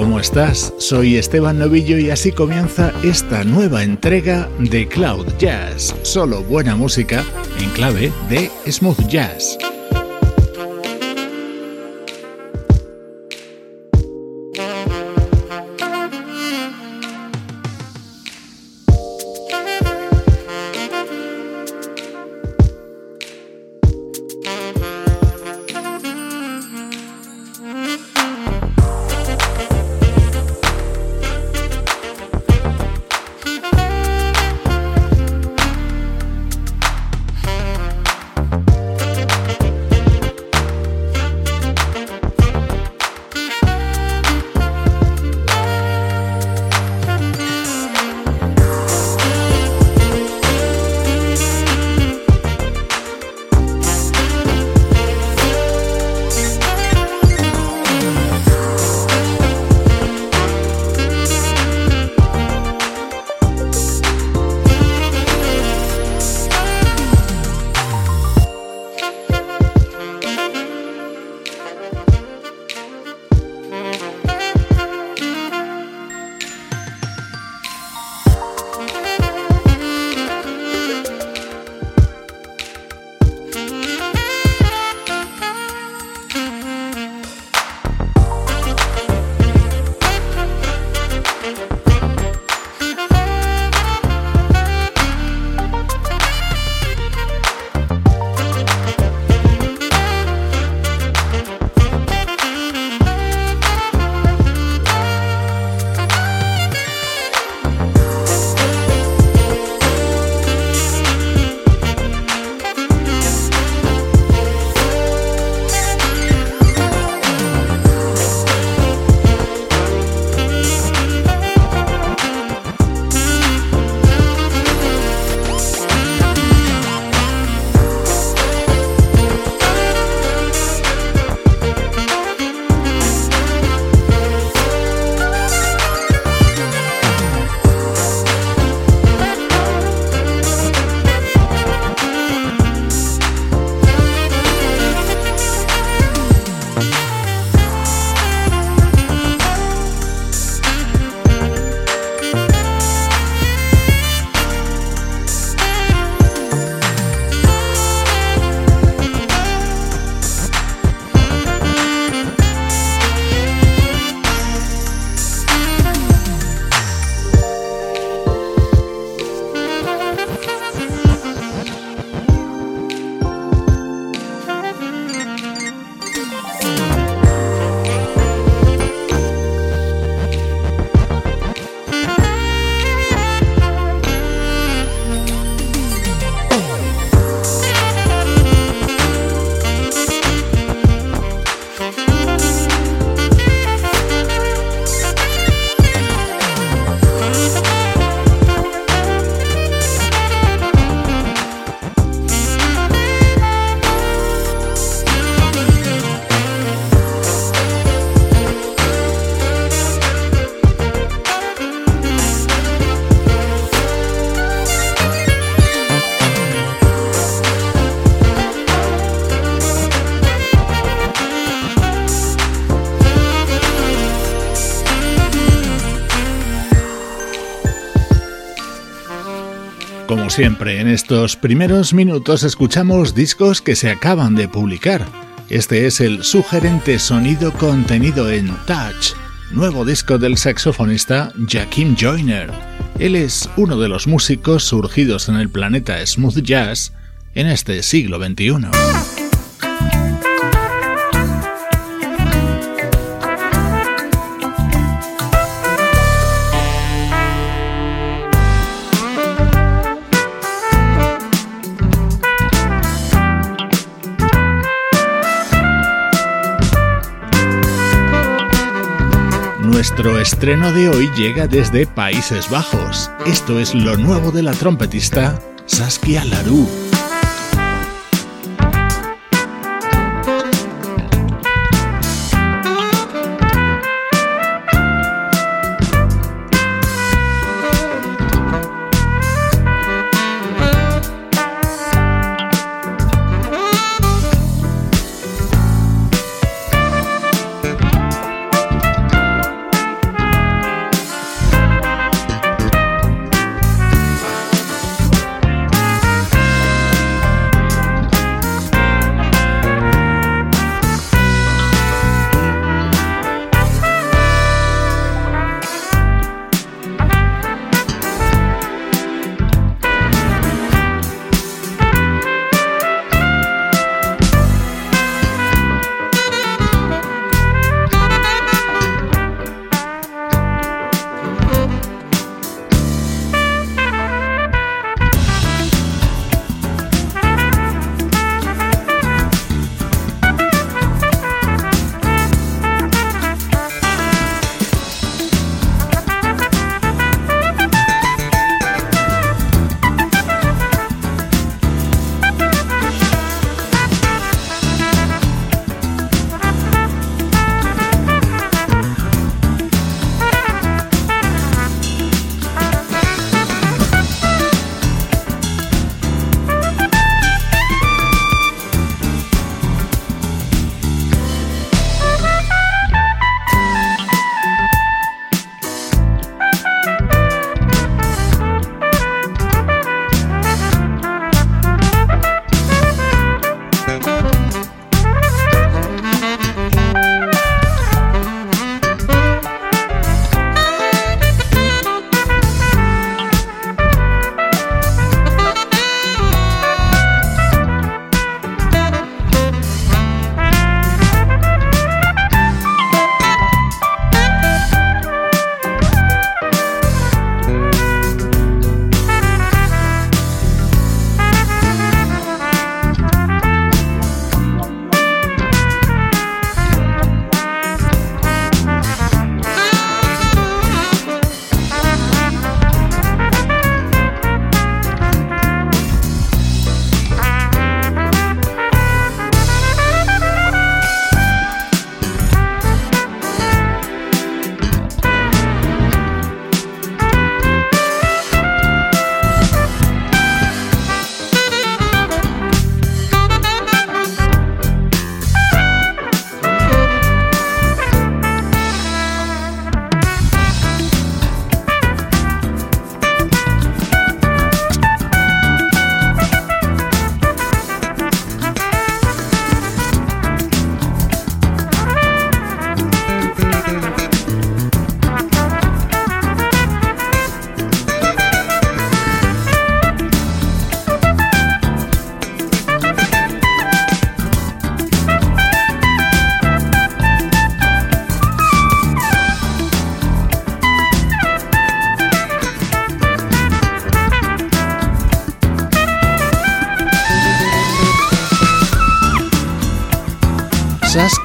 ¿Cómo estás? Soy Esteban Novillo y así comienza esta nueva entrega de Cloud Jazz, solo buena música en clave de smooth jazz. Siempre, en estos primeros minutos escuchamos discos que se acaban de publicar. Este es el sugerente sonido contenido en Touch, nuevo disco del saxofonista Jakim Joyner. Él es uno de los músicos surgidos en el planeta smooth jazz en este siglo XXI. Nuestro estreno de hoy llega desde Países Bajos. Esto es lo nuevo de la trompetista Saskia Larue.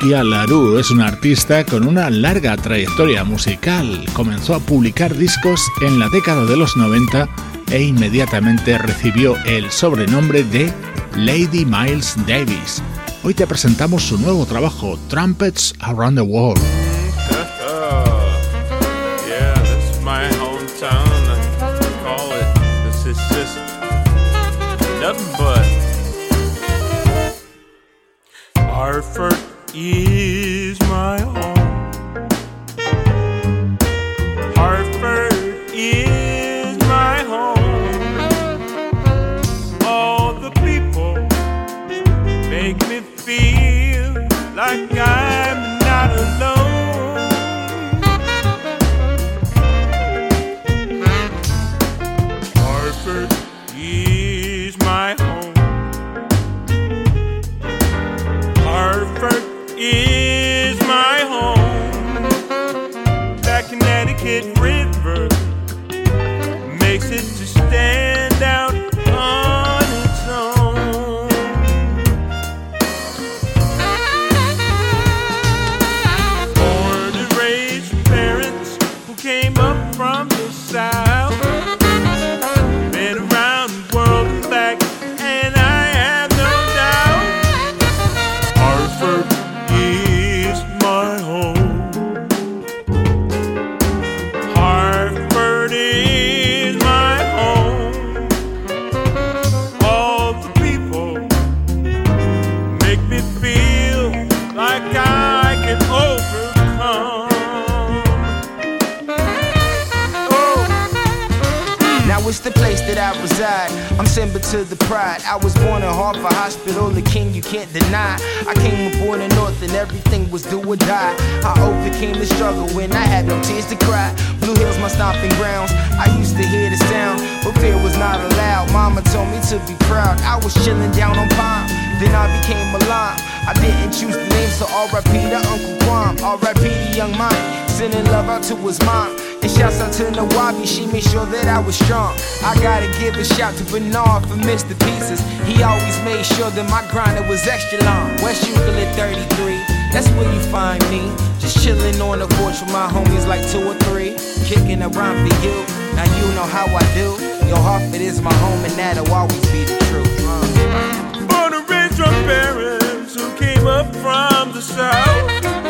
Saskia Larue es una artista con una larga trayectoria musical. Comenzó a publicar discos en la década de los 90 e inmediatamente recibió el sobrenombre de Lady Miles Davis. Hoy te presentamos su nuevo trabajo, Trumpets Around the World. To be proud. I was chilling down on Palm, then I became a. I didn't choose the name, so R.I.P. to Uncle Quam. R.I.P. to Young Money, sending love out to his mom. And shouts out to Nawabi, she made sure that I was strong. I gotta give a shout to Bernard for Mr. Pieces. He always made sure that my grinder was extra long. West Euclid 33, that's where you find me. Just chilling on the porch with my homies like two or three. Kicking around for you, now you know how I do. Your Hartford is my home and that'll always be the truth. Born and raised from parents who came up from the south.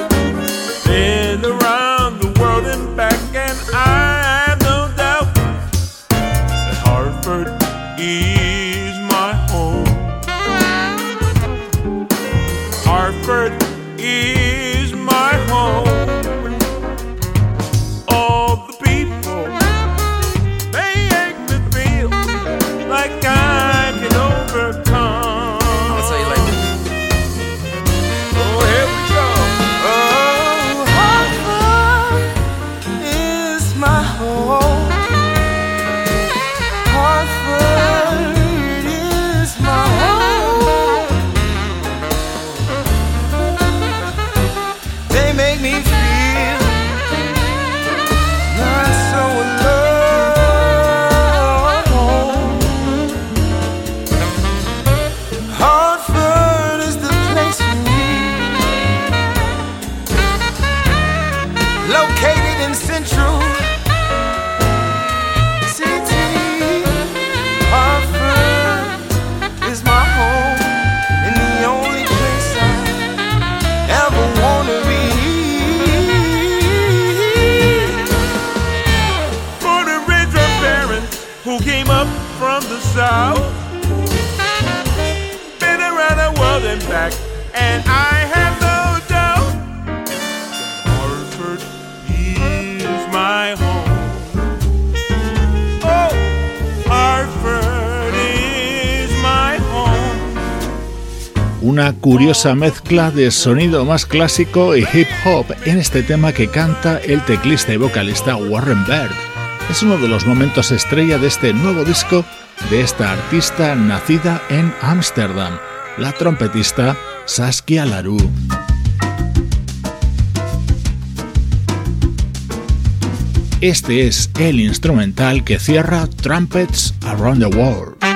Una curiosa mezcla de sonido más clásico y hip hop en este tema que canta el teclista y vocalista Warren Bird. Es uno de los momentos estrella de este nuevo disco de esta artista nacida en Ámsterdam, la trompetista Saskia Larue. Este es el instrumental que cierra Trumpets Around the World.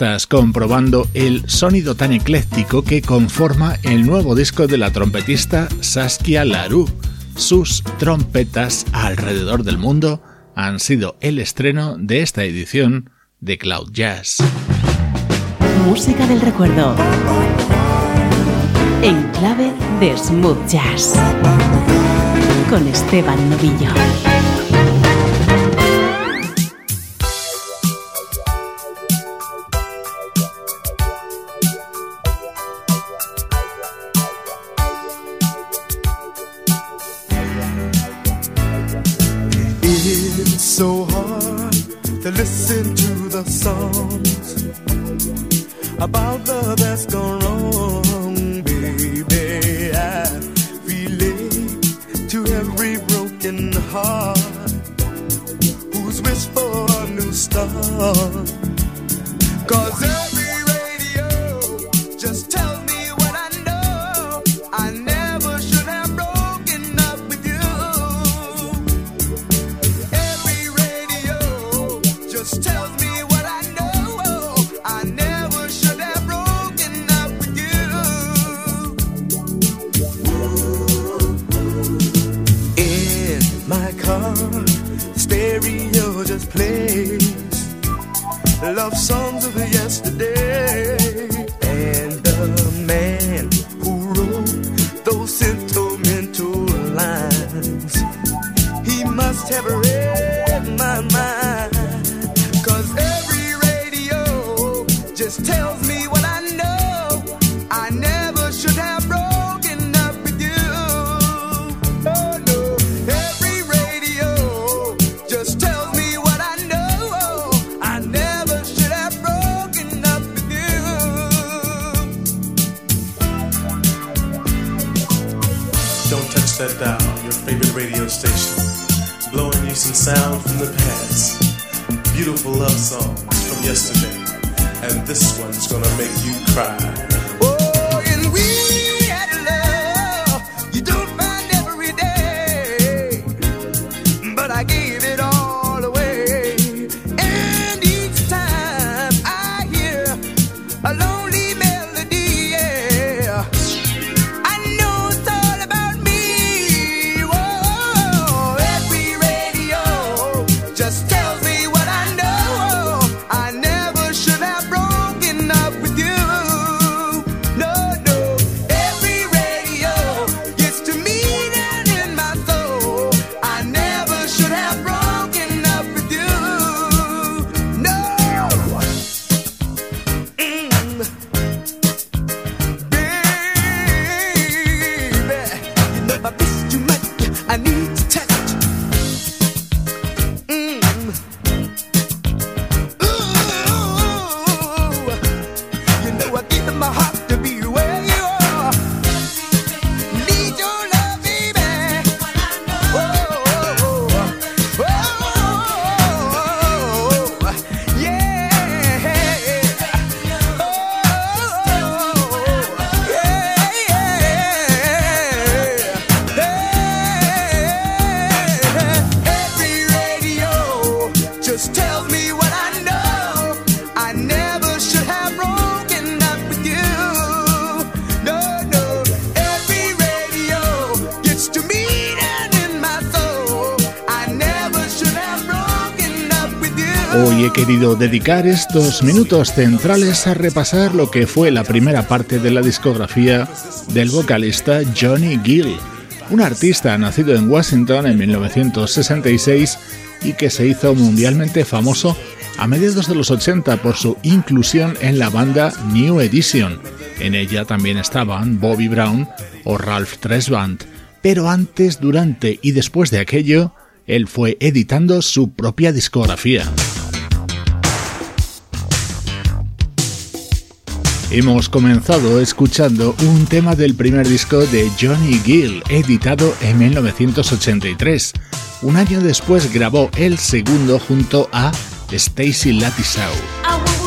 Estás comprobando el sonido tan ecléctico que conforma el nuevo disco de la trompetista Saskia Larue. Sus trompetas alrededor del mundo han sido el estreno de esta edición de Cloud Jazz. Música del recuerdo. En clave de smooth jazz. Con Esteban Novillo. This one's gonna make you cry. Oh, and we. Dedicar estos minutos centrales a repasar lo que fue la primera parte de la discografía del vocalista Johnny Gill, un artista nacido en Washington en 1966 y que se hizo mundialmente famoso a mediados de los 80 por su inclusión en la banda New Edition. En ella también estaban Bobby Brown o Ralph Tresvant, pero antes, durante y después de aquello, él fue editando su propia discografía. Hemos comenzado escuchando un tema del primer disco de Johnny Gill, editado en 1983. Un año después grabó el segundo junto a Stacy Lattisaw.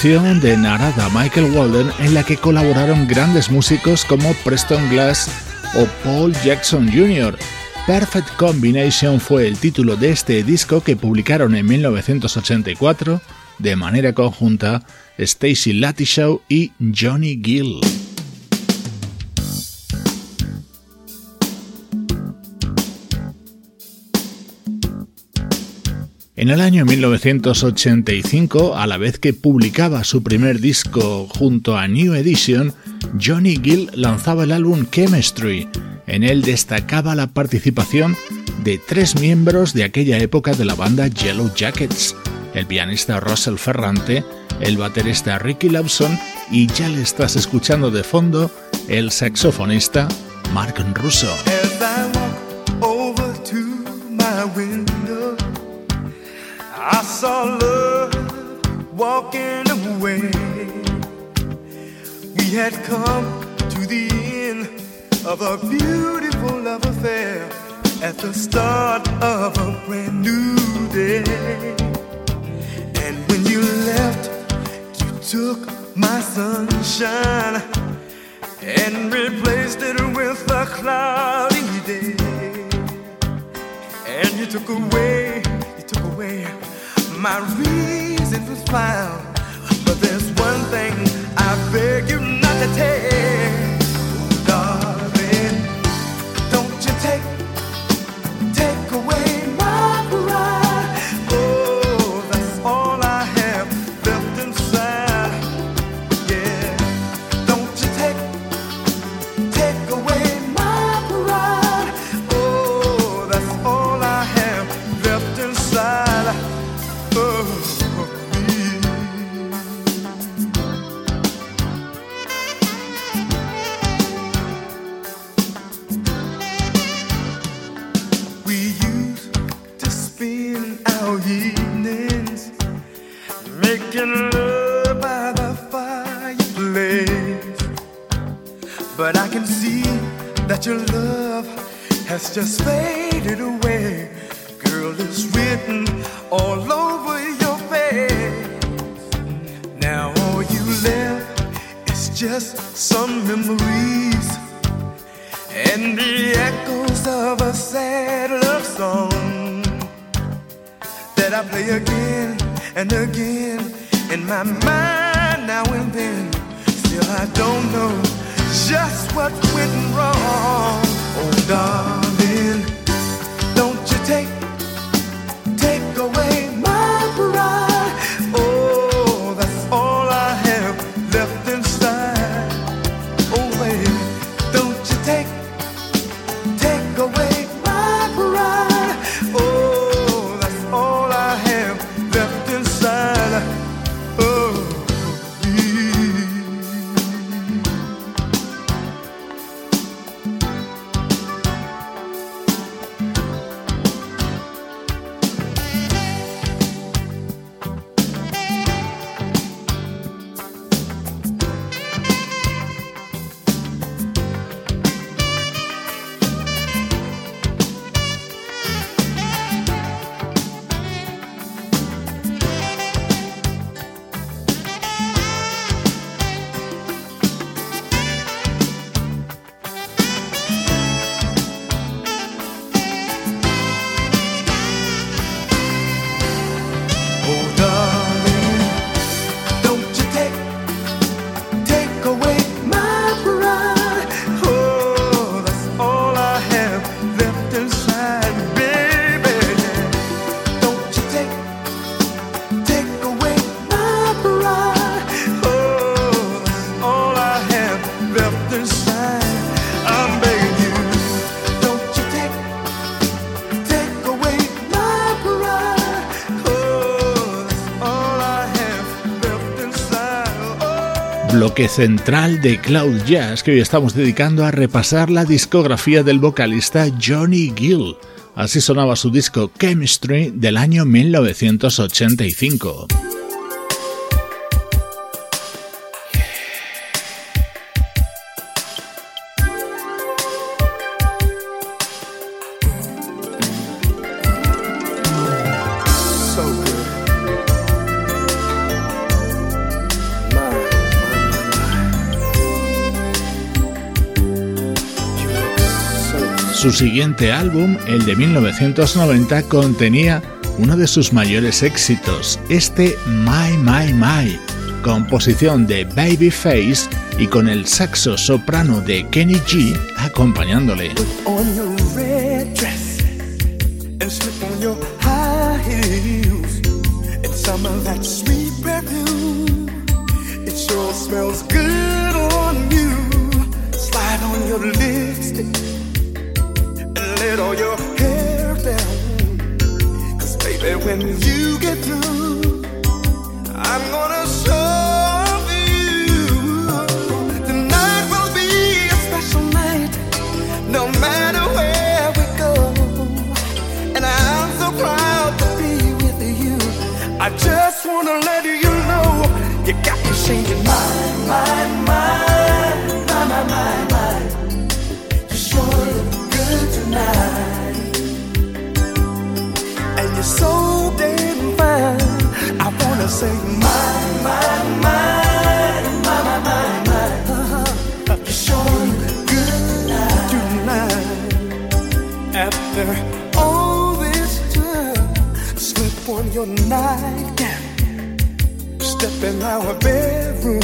Producción de Narada Michael Walden en la que colaboraron grandes músicos como Preston Glass o Paul Jackson Jr. Perfect Combination fue el título de este disco que publicaron en 1984 de manera conjunta Stacy Lattishaw y Johnny Gill. En el año 1985, a la vez que publicaba su primer disco junto a New Edition, Johnny Gill lanzaba el álbum Chemistry. En él destacaba la participación de tres miembros de aquella época de la banda Yellow Jackets, el pianista Russell Ferrante, el baterista Ricky Lawson y ya le estás escuchando de fondo el saxofonista Mark Russo. Saw love walking away. We had come to the end of a beautiful love affair at the start of a brand new day. And when you left, you took my sunshine and replaced it with a cloudy day. And you took away, you took away my reason was found. But there's one thing I beg you not to take. That your love has just faded away. Girl, it's written all over your face. Now all you left is just some memories and the echoes of a sad love song that I play again and again in my mind now and then. Still, I don't know just what went wrong. Oh, darling, don't you take central de Cloud Jazz que hoy estamos dedicando a repasar la discografía del vocalista Johnny Gill. Así sonaba su disco Chemistry del año 1985. Su siguiente álbum, el de 1990, contenía uno de sus mayores éxitos, este My My My, composición de Babyface y con el saxo soprano de Kenny G acompañándole. Let all your hair down. Cause baby, when you get through, I'm gonna show you. Tonight will be a special night, no matter where we go. And I'm so proud to be with you. I just wanna let you know you got me changing my, my, So damn fine. I wanna say my, my, my, my, my, my. Uh-huh. You sure look good tonight. After all this time, slip on your nightgown step in our bedroom.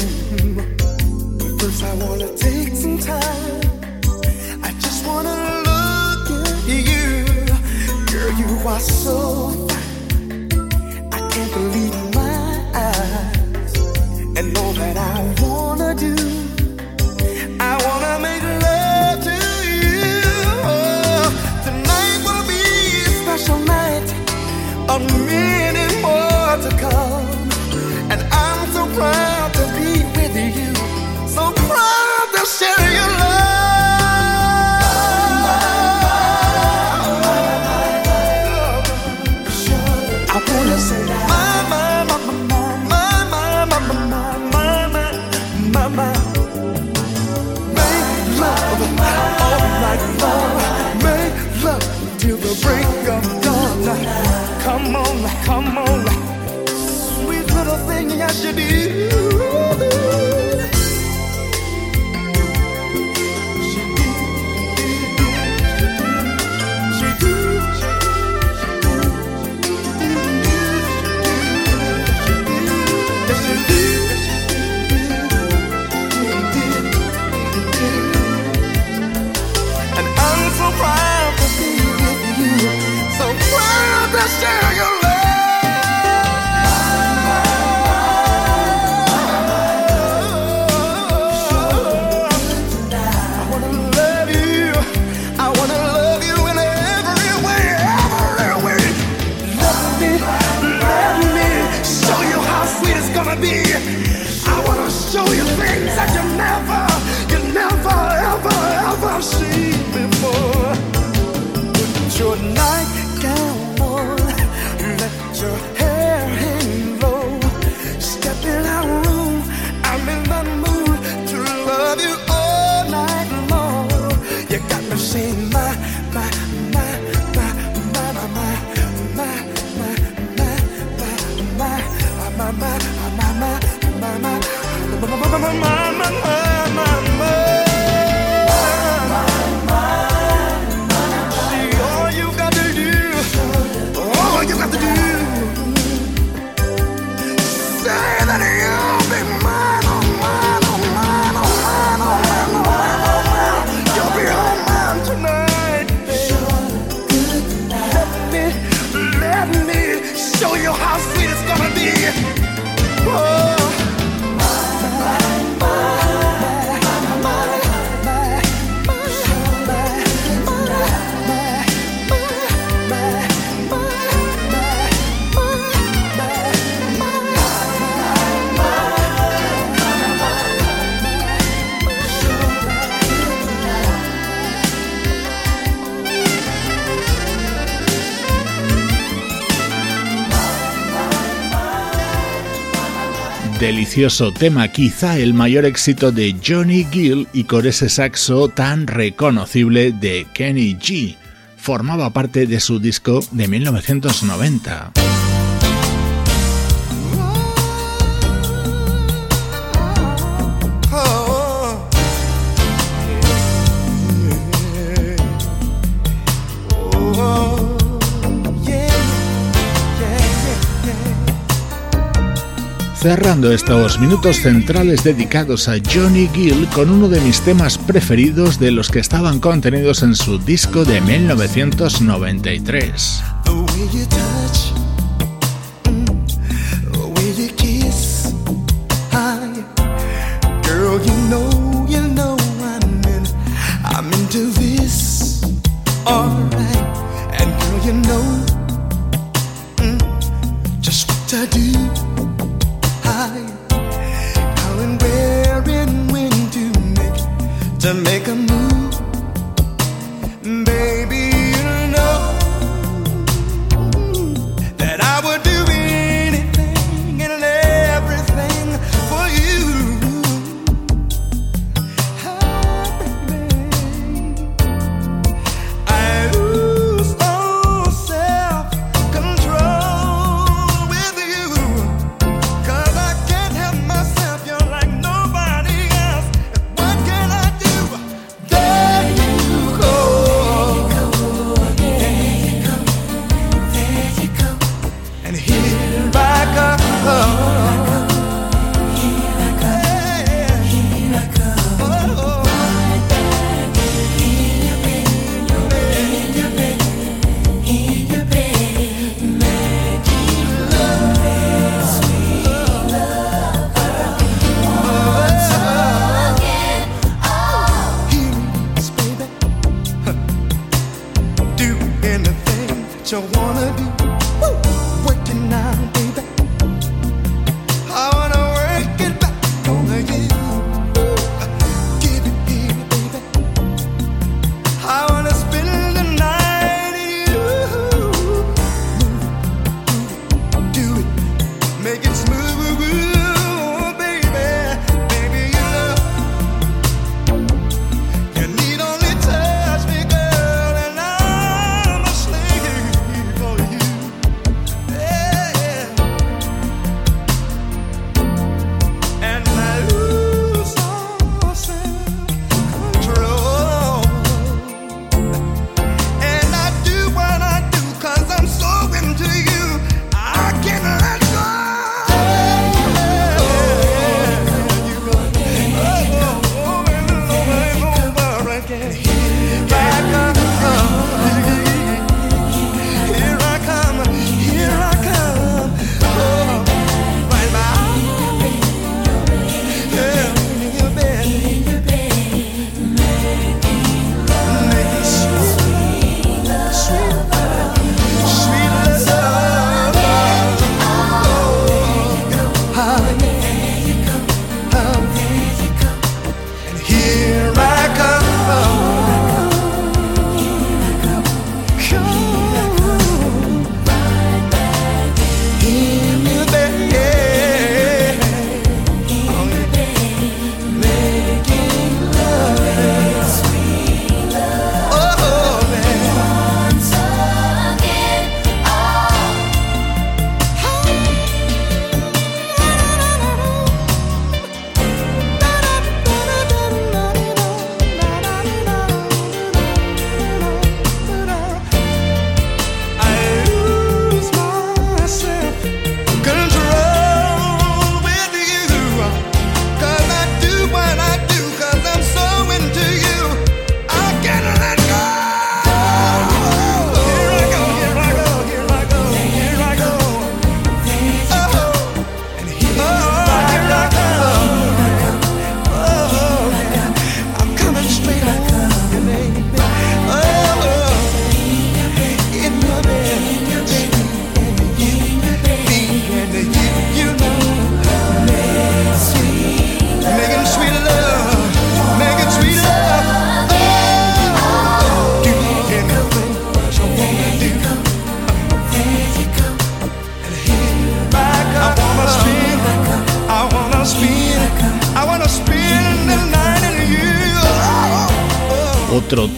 First, I wanna take some time. I just wanna look at you. You are so fine. I can't believe my eyes. And all that I wanna Delicioso tema, quizá el mayor éxito de Johnny Gill y con ese saxo tan reconocible de Kenny G. Formaba parte de su disco de 1990. cerrando estos minutos centrales dedicados a Johnny Gill con uno de mis temas preferidos de los que estaban contenidos en su disco de 1993.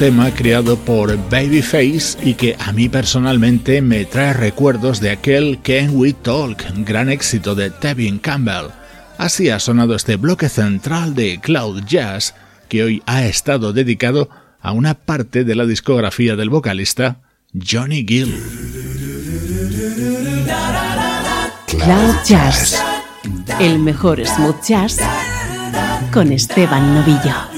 tema creado por Babyface y que a mí personalmente me trae recuerdos de aquel Can We Talk, gran éxito de Tevin Campbell. Así ha sonado este bloque central de Cloud Jazz, que hoy ha estado dedicado a una parte de la discografía del vocalista Johnny Gill. Cloud Jazz, el mejor smooth jazz con Esteban Novillo.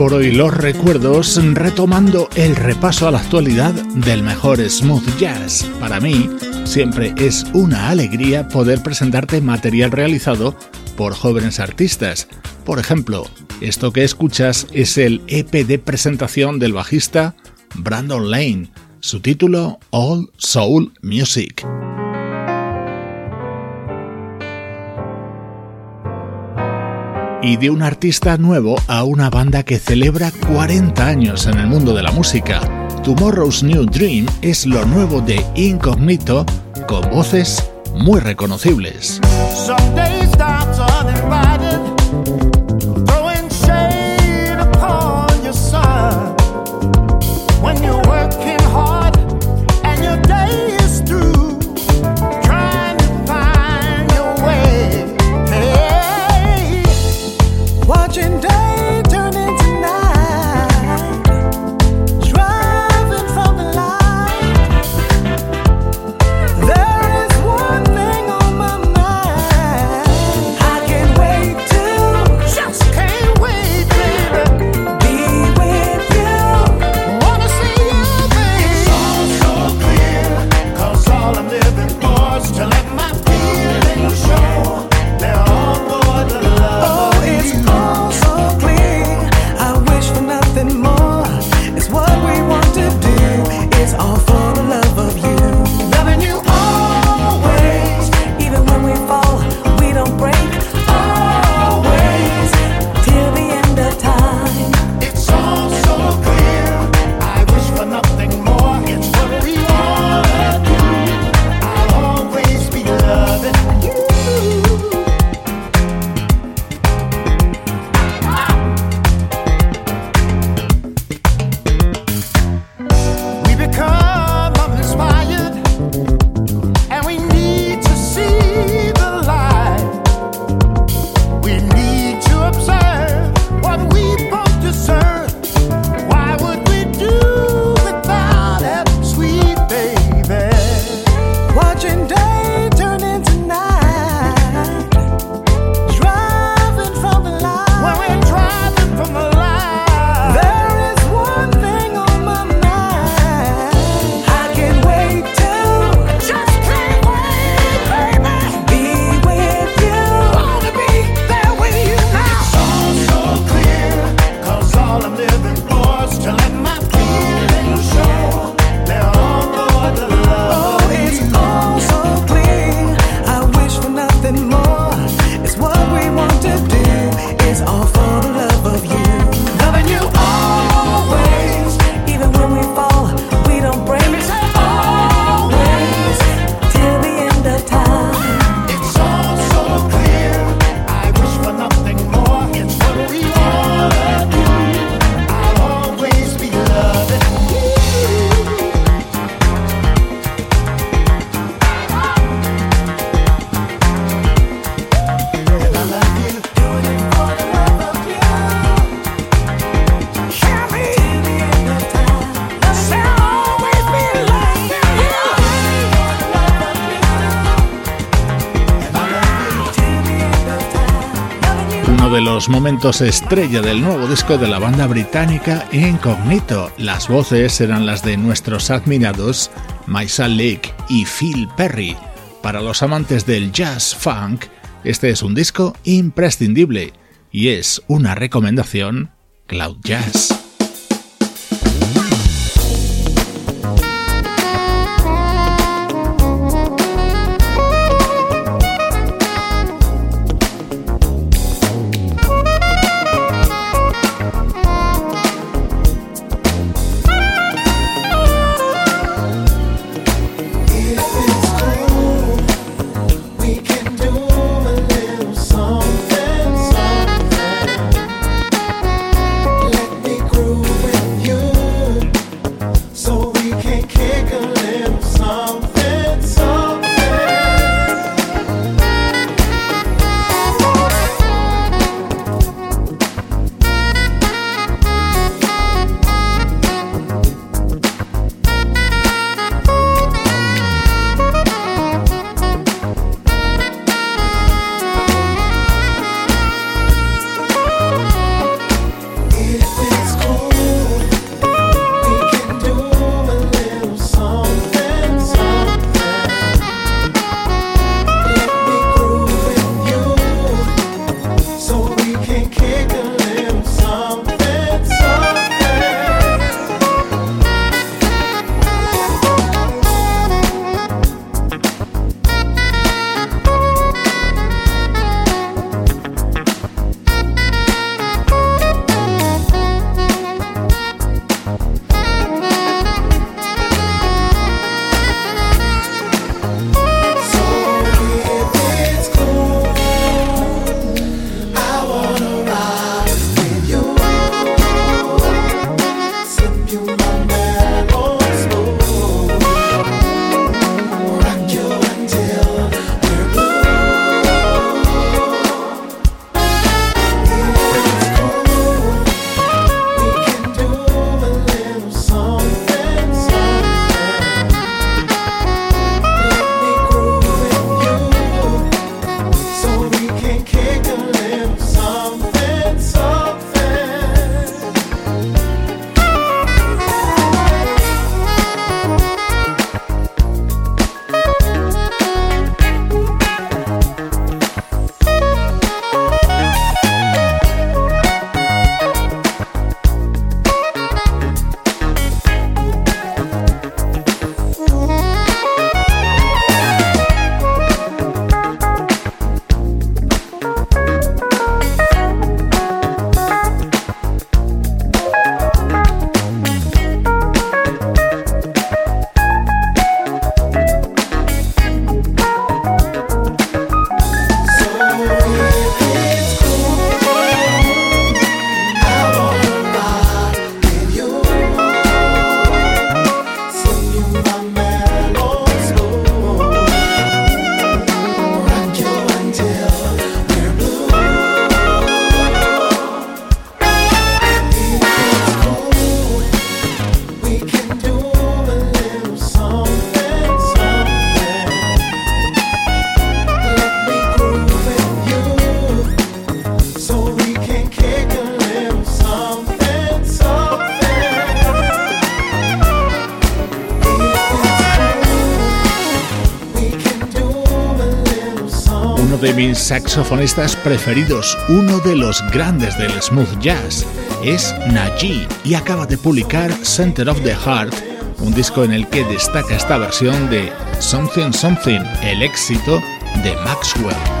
Por hoy los recuerdos retomando el repaso a la actualidad del mejor smooth jazz. Para mí siempre es una alegría poder presentarte material realizado por jóvenes artistas. Por ejemplo, esto que escuchas es el EP de presentación del bajista Brandon Lane, su título All Soul Music. Y de un artista nuevo a una banda que celebra 40 años en el mundo de la música. Tomorrow's New Dream es lo nuevo de Incognito con voces muy reconocibles. Los momentos estrella del nuevo disco de la banda británica Incognito. Las voces eran las de nuestros admirados Maisal Lake y Phil Perry. Para los amantes del jazz funk, este es un disco imprescindible y es una recomendación Cloud Jazz. Saxofonistas preferidos, uno de los grandes del smooth jazz. Es Najee y acaba de publicar Center of the Heart, un disco en el que destaca esta versión de Something Something, el éxito de Maxwell.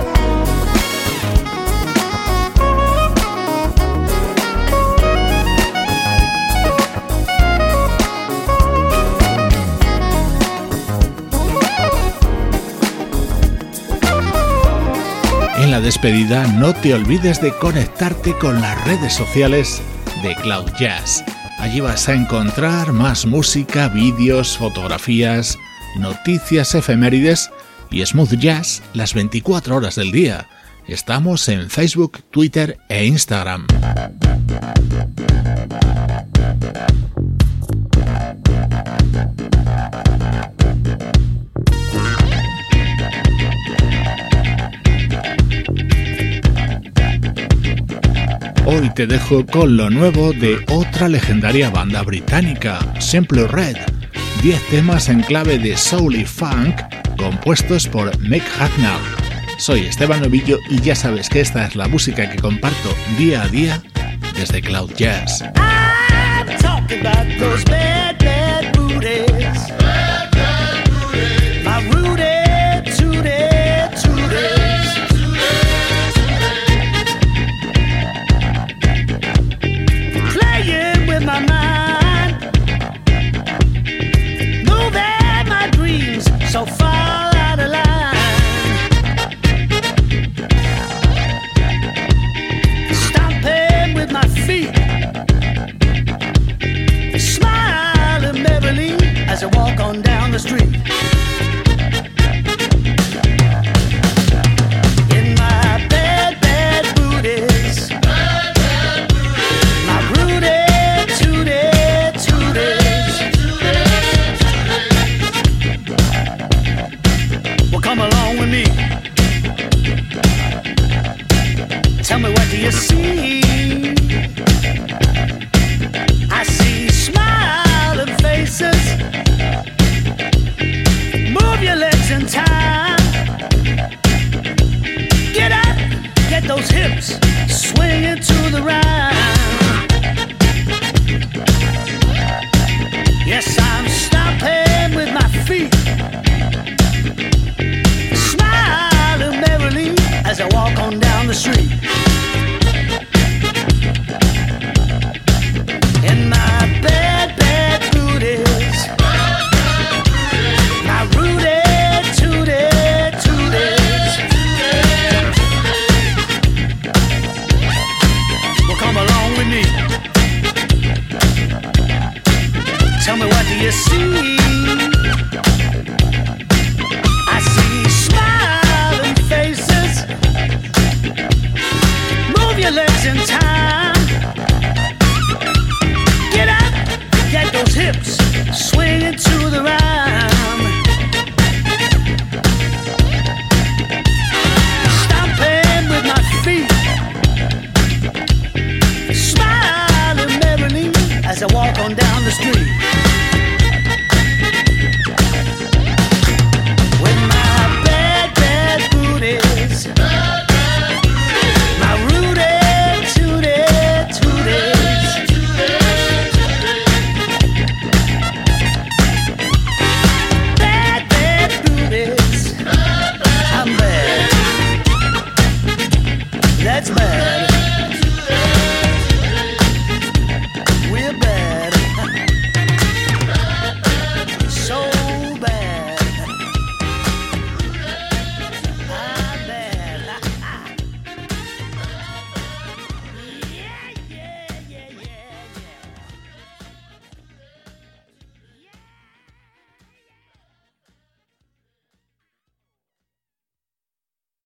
La despedida no te olvides de conectarte con las redes sociales de Cloud Jazz. Allí vas a encontrar más música, vídeos, fotografías, noticias efemérides y smooth jazz las 24 horas del día. Estamos en Facebook, Twitter e Instagram. Y te dejo con lo nuevo de otra legendaria banda británica, Simple Red. 10 temas en clave de soul y funk compuestos por Mick Hacknell. Soy Esteban Novillo y ya sabes que esta es la música que comparto día a día desde Cloud Jazz.